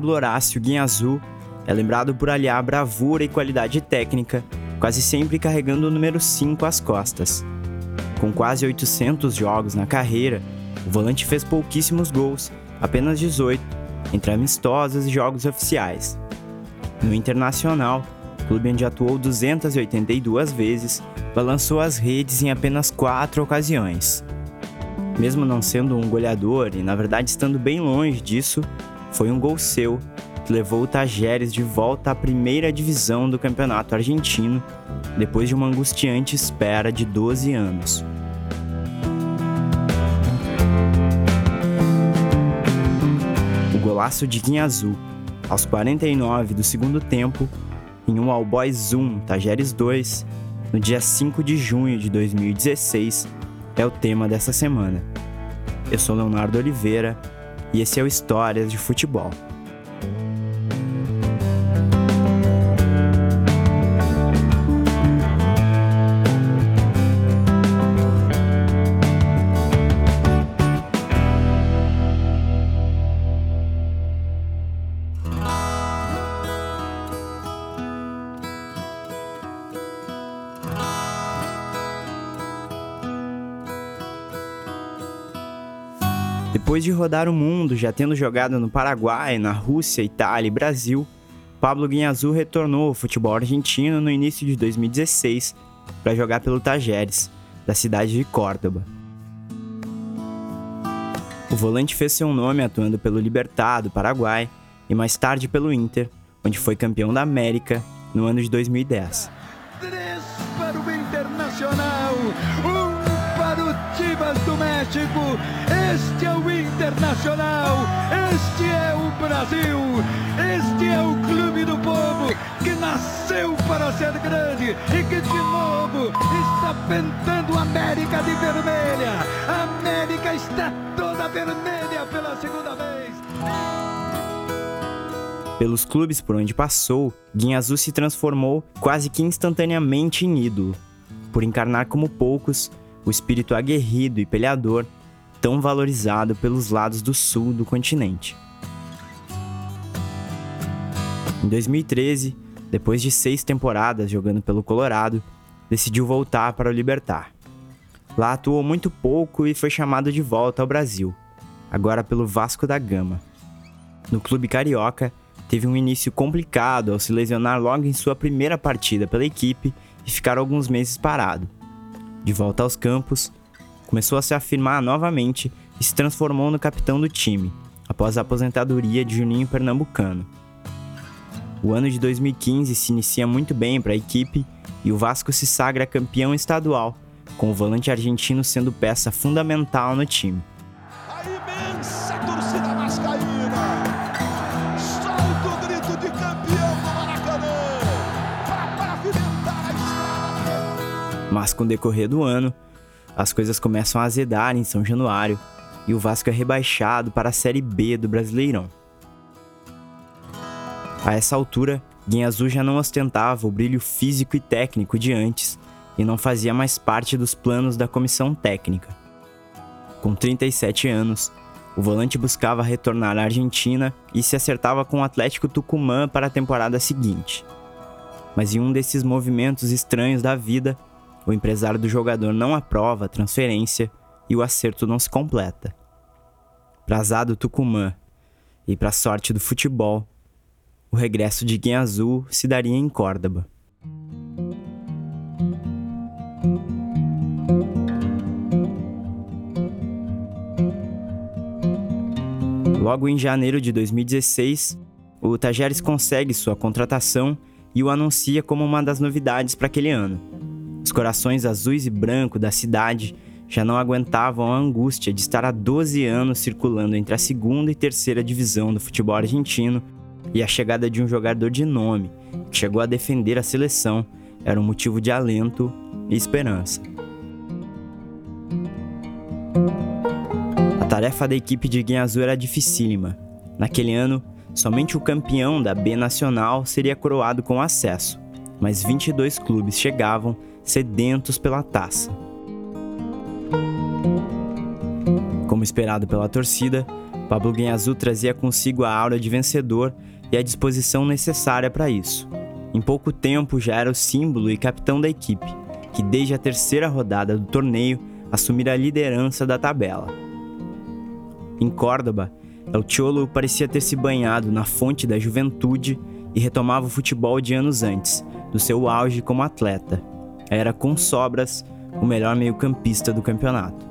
Pablo Horácio Guinhazu é lembrado por aliar bravura e qualidade técnica, quase sempre carregando o número 5 às costas. Com quase 800 jogos na carreira, o volante fez pouquíssimos gols, apenas 18, entre amistosos e jogos oficiais. No Internacional, clube onde atuou 282 vezes, balançou as redes em apenas quatro ocasiões. Mesmo não sendo um goleador e, na verdade, estando bem longe disso, foi um gol seu que levou o Tajeres de volta à primeira divisão do campeonato argentino, depois de uma angustiante espera de 12 anos. O golaço de Guinha Azul, aos 49 do segundo tempo, em um All Boys 1 Tajeres 2, no dia 5 de junho de 2016, é o tema dessa semana. Eu sou Leonardo Oliveira e esse é o Histórias de Futebol. Depois de rodar o mundo, já tendo jogado no Paraguai, na Rússia, Itália e Brasil, Pablo Guinhazul retornou ao futebol argentino no início de 2016 para jogar pelo Tajeres, da cidade de Córdoba. O volante fez seu nome atuando pelo Libertad do Paraguai e mais tarde pelo Inter, onde foi campeão da América no ano de 2010. Três para o Internacional, um para o Chivas do México. Este é o Internacional, este é o Brasil, este é o clube do povo que nasceu para ser grande e que de novo está pintando a América de vermelha. A América está toda vermelha pela segunda vez. Pelos clubes por onde passou, Guinhazu se transformou quase que instantaneamente em ídolo, por encarnar como poucos o espírito aguerrido e peleador tão valorizado pelos lados do sul do continente. Em 2013, depois de seis temporadas jogando pelo Colorado, decidiu voltar para o Libertar. Lá atuou muito pouco e foi chamado de volta ao Brasil, agora pelo Vasco da Gama. No clube carioca, teve um início complicado ao se lesionar logo em sua primeira partida pela equipe e ficar alguns meses parado. De volta aos campos, começou a se afirmar novamente e se transformou no capitão do time, após a aposentadoria de Juninho Pernambucano. O ano de 2015 se inicia muito bem para a equipe e o Vasco se sagra campeão estadual, com o volante argentino sendo peça fundamental no time. A imensa torcida vascaína solta o grito de campeão do Maracanã para pavimentar a estrada. Mas com o decorrer do ano, as coisas começam a azedar em São Januário e o Vasco é rebaixado para a Série B do Brasileirão. A essa altura, Guinha já não ostentava o brilho físico e técnico de antes e não fazia mais parte dos planos da comissão técnica. Com 37 anos, o volante buscava retornar à Argentina e se acertava com o Atlético Tucumã para a temporada seguinte. Mas em um desses movimentos estranhos da vida, o empresário do jogador não aprova a transferência e o acerto não se completa. Prazado Tucumã e para sorte do futebol, o regresso de Guinha Azul se daria em Córdoba. Logo em janeiro de 2016, o Tajeres consegue sua contratação e o anuncia como uma das novidades para aquele ano. Os corações azuis e branco da cidade já não aguentavam a angústia de estar há 12 anos circulando entre a segunda e terceira divisão do futebol argentino e a chegada de um jogador de nome, que chegou a defender a seleção, era um motivo de alento e esperança. A tarefa da equipe de Guinha Azul era dificílima. Naquele ano, somente o campeão da B Nacional seria coroado com acesso, mas 22 clubes chegavam sedentos pela taça. Como esperado pela torcida, Pablo Guinhazul trazia consigo a aura de vencedor e a disposição necessária para isso. Em pouco tempo já era o símbolo e capitão da equipe, que desde a terceira rodada do torneio assumira a liderança da tabela. Em Córdoba, El Cholo parecia ter se banhado na fonte da juventude e retomava o futebol de anos antes, do seu auge como atleta. Era com sobras o melhor meio-campista do campeonato.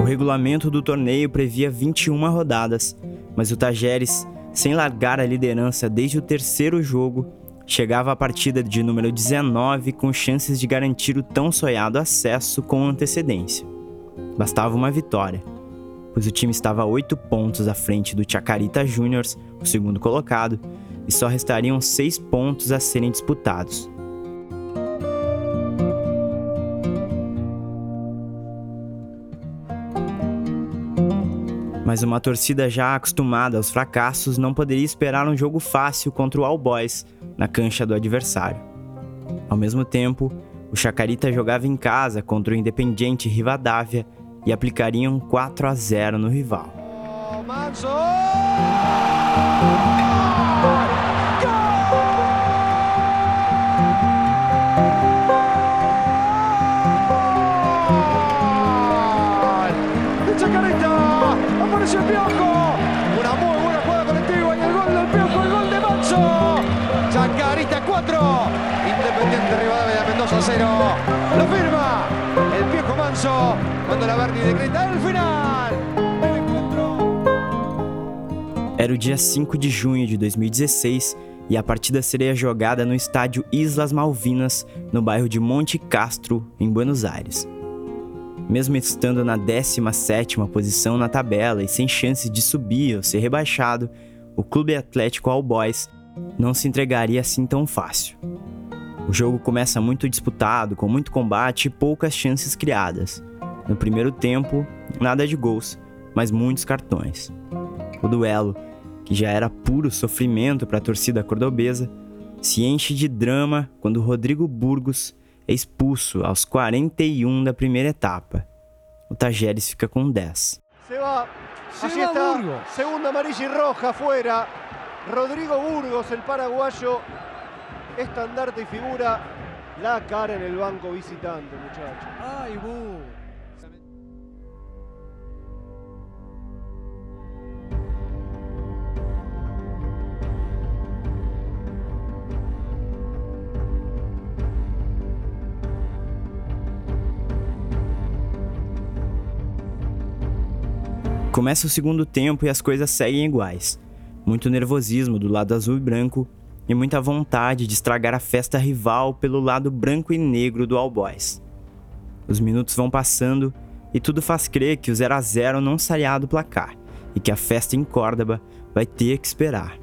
O regulamento do torneio previa 21 rodadas, mas o Tajeres, sem largar a liderança desde o terceiro jogo, chegava à partida de número 19 com chances de garantir o tão sonhado acesso com antecedência. Bastava uma vitória, pois o time estava a 8 pontos à frente do Chacarita Juniors, o segundo colocado, e só restariam 6 pontos a serem disputados. Mas uma torcida já acostumada aos fracassos não poderia esperar um jogo fácil contra o All Boys na cancha do adversário. Ao mesmo tempo, o Chacarita jogava em casa contra o Independiente Rivadavia e aplicariam 4 a 0 no rival. Chacarita 4, Independiente Rivadavia Mendoza 0. Lo firma La Berni decreta el final. Era o dia 5 de junho de 2016 e a partida seria jogada no estádio Islas Malvinas, no bairro de Monte Castro, em Buenos Aires. Mesmo estando na 17ª posição na tabela e sem chances de subir ou ser rebaixado, o Clube Atlético All Boys não se entregaria assim tão fácil. O jogo começa muito disputado, com muito combate e poucas chances criadas. No primeiro tempo, nada de gols, mas muitos cartões. O duelo, que já era puro sofrimento para a torcida cordobesa, se enche de drama quando Rodrigo Burgos é expulso aos 41 da primeira etapa. O Tajeres fica com 10. Se va. Se Allí está. Burgos. Segunda amarilla y roja fuera. Rodrigo Burgos, el paraguayo, estandarte y figura. La cara en el banco visitante, muchachos. Ay, bu. Começa o segundo tempo e as coisas seguem iguais. Muito nervosismo do lado azul e branco e muita vontade de estragar a festa rival pelo lado branco e negro do All Boys. Os minutos vão passando e tudo faz crer que o 0 a 0 não sairá do placar e que a festa em Córdoba vai ter que esperar.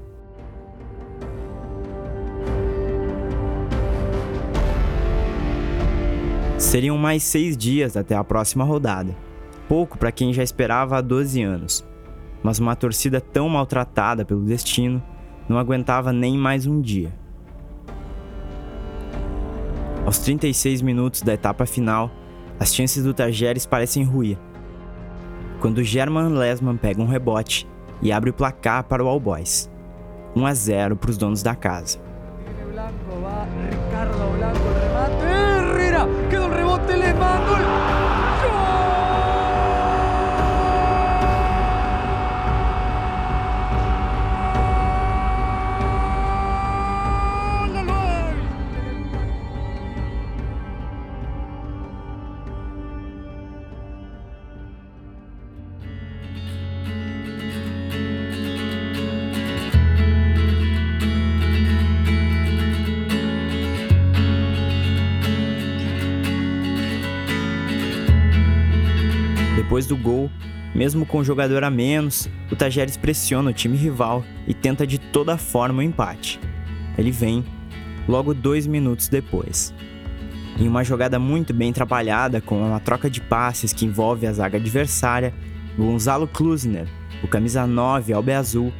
Seriam mais seis dias até a próxima rodada pouco para quem já esperava há 12 anos, mas uma torcida tão maltratada pelo destino não aguentava nem mais um dia. Aos 36 minutos da etapa final, as chances do Tajeres parecem ruir. Quando German Lesman pega um rebote e abre o placar para o All Boys. 1 a 0 para os donos da casa. Ricardo Blanco, remate, Herrera, quedó el rebote, do gol, mesmo com o jogador a menos, o Tajeres pressiona o time rival e tenta de toda forma o empate. Ele vem logo dois minutos depois. Em uma jogada muito bem trabalhada, com uma troca de passes que envolve a zaga adversária, Gonzalo Klusner, o camisa 9 albe azul,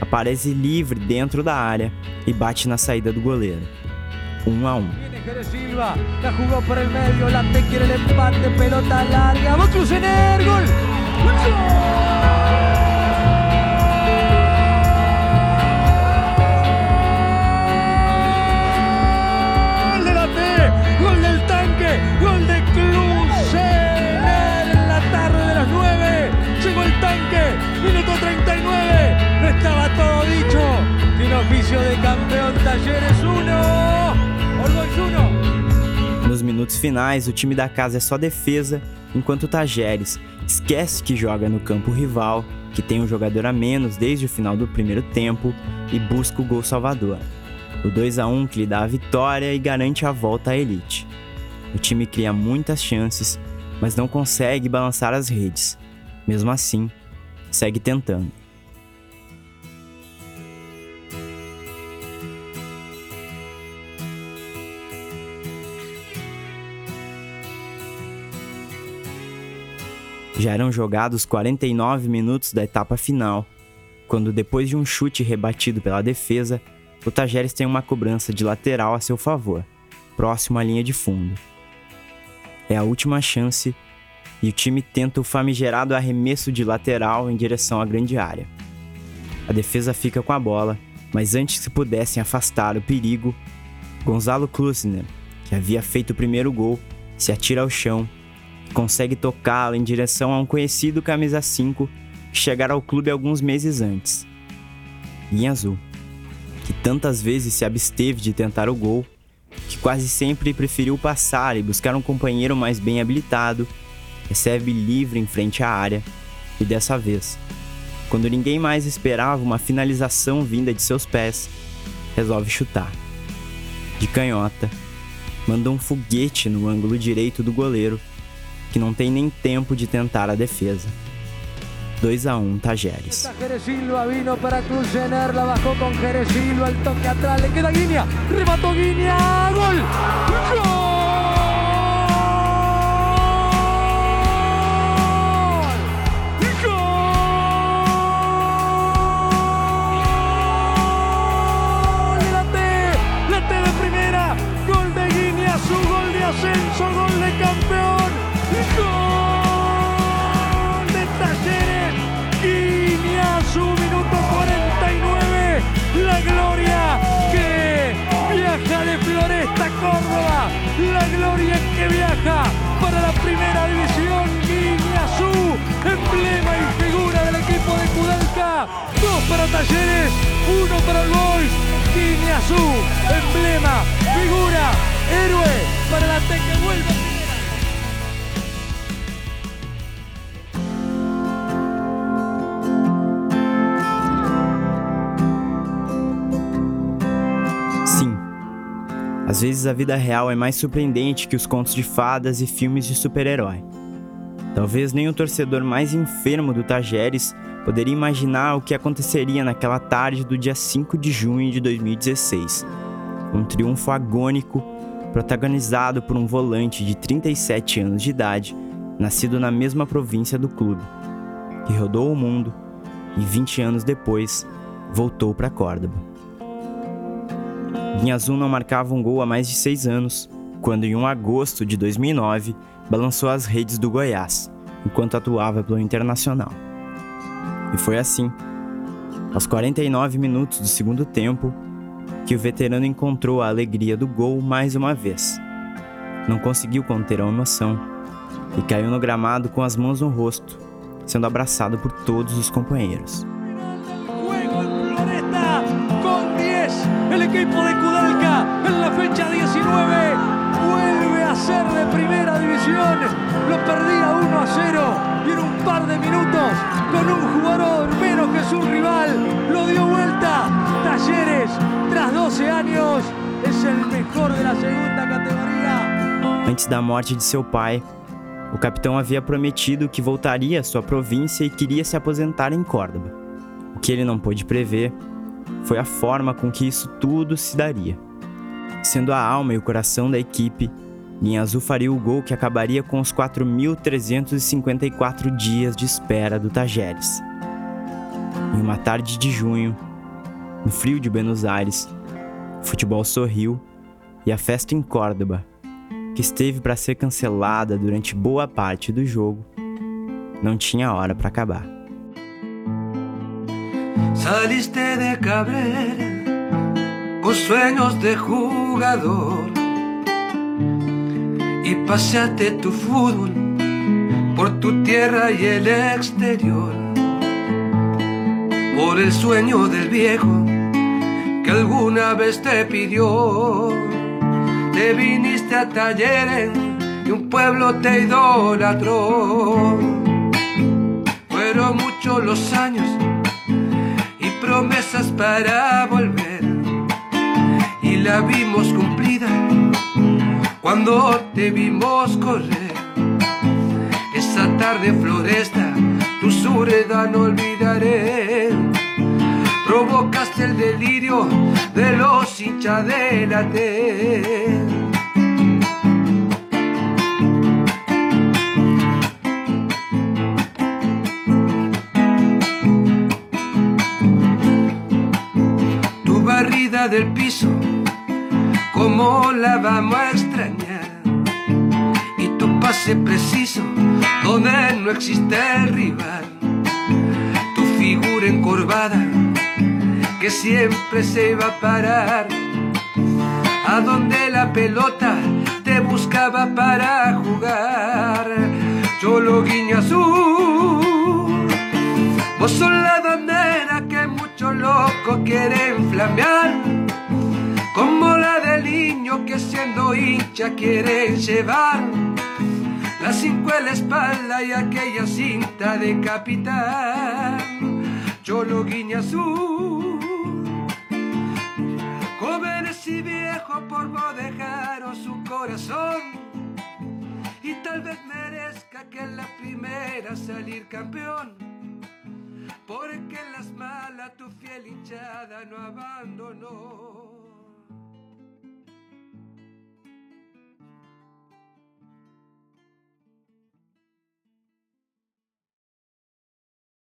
aparece livre dentro da área e bate na saída do goleiro. 1 a 1. Silva, la jugó por el medio, la quiere el empate, pelota larga, va Clusener, gol. ¡Gol! Minutos finais, o time da casa é só defesa, enquanto o Tajeres esquece que joga no campo rival, que tem um jogador a menos desde o final do primeiro tempo e busca o gol salvador. O 2 a 1 que lhe dá a vitória e garante a volta à elite. O time cria muitas chances, mas não consegue balançar as redes. Mesmo assim, segue tentando. Já eram jogados 49 minutos da etapa final, quando, depois de um chute rebatido pela defesa, o Tajeres tem uma cobrança de lateral a seu favor, próximo à linha de fundo. É a última chance e o time tenta o famigerado arremesso de lateral em direção à grande área. A defesa fica com a bola, mas antes que pudessem afastar o perigo, Gonzalo Klusner, que havia feito o primeiro gol, se atira ao chão consegue tocá-la em direção a um conhecido camisa 5 que chegara ao clube alguns meses antes. Guinha Azul, que tantas vezes se absteve de tentar o gol, que quase sempre preferiu passar e buscar um companheiro mais bem habilitado, recebe livre em frente à área e dessa vez, quando ninguém mais esperava uma finalização vinda de seus pés, resolve chutar. De canhota, manda um foguete no ângulo direito do goleiro que não tem nem tempo de tentar a defesa. 2 a 1 um, Tajeres. Para toque atrás, le queda Guinea, Guinea, gol. ¡Gol! Para la primera división. Guiñazú, emblema y figura del equipo de Kudelka. Dos para Talleres, uno para el Boys. Guiñazú, emblema, figura, héroe para la T Às vezes a vida real é mais surpreendente que os contos de fadas e filmes de super-herói. Talvez nem o torcedor mais enfermo do Tajeres poderia imaginar o que aconteceria naquela tarde do dia 5 de junho de 2016. Um triunfo agônico protagonizado por um volante de 37 anos de idade, nascido na mesma província do clube, que rodou o mundo e 20 anos depois voltou para Córdoba. Azul não marcava um gol há mais de seis anos, quando em um agosto de 2009 balançou as redes do Goiás, enquanto atuava pelo Internacional. E foi assim, aos 49 minutos do segundo tempo, que o veterano encontrou a alegria do gol mais uma vez. Não conseguiu conter a emoção e caiu no gramado com as mãos no rosto, sendo abraçado por todos os companheiros. Equipo de Kudelka en la fecha 19 vuelve a ser de primera división. Lo perdía 1 a 0 y en un par de minutos, con un jugador menos que su rival, lo dio vuelta. Talleres, tras 12 años, es el mejor de la segunda categoría. Antes da morte de seu pai, o capitão havia prometido que voltaria à sua província e queria se aposentar em Córdoba. O que ele não pôde prever foi a forma com que isso tudo se daria. Sendo a alma e o coração da equipe, Linha Azul faria o gol que acabaria com os 4.354 dias de espera do Tajeres. Em uma tarde de junho, no frio de Buenos Aires, o futebol sorriu e a festa em Córdoba, que esteve para ser cancelada durante boa parte do jogo, não tinha hora para acabar. Saliste de Cabrera con sueños de jugador y paseaste tu fútbol por tu tierra y el exterior, por el sueño del viejo que alguna vez te pidió. Te viniste a talleres y un pueblo te idolatró. Fueron muchos los años promesas para volver. Y la vimos cumplida cuando te vimos correr. Esa tarde floresta, tu sureda no olvidaré. Provocaste el delirio de los hinchas de la. Barrida del piso, como la vamos a extrañar? Y tu pase preciso, donde no existe rival. Tu figura encorvada, que siempre se iba a parar. A donde la pelota te buscaba para jugar. Yo lo guiño azul. Vos sos la bandera quieren flamear. Como la del niño que siendo hincha quieren llevar. La cinco en la espalda y aquella cinta de capitán. Yo lo guiño azul. Jóvenes y viejos por dejaron su corazón. Y tal vez merezca que en la primera salir campeón. Porque las malas tu fiel hinchada no abandonó.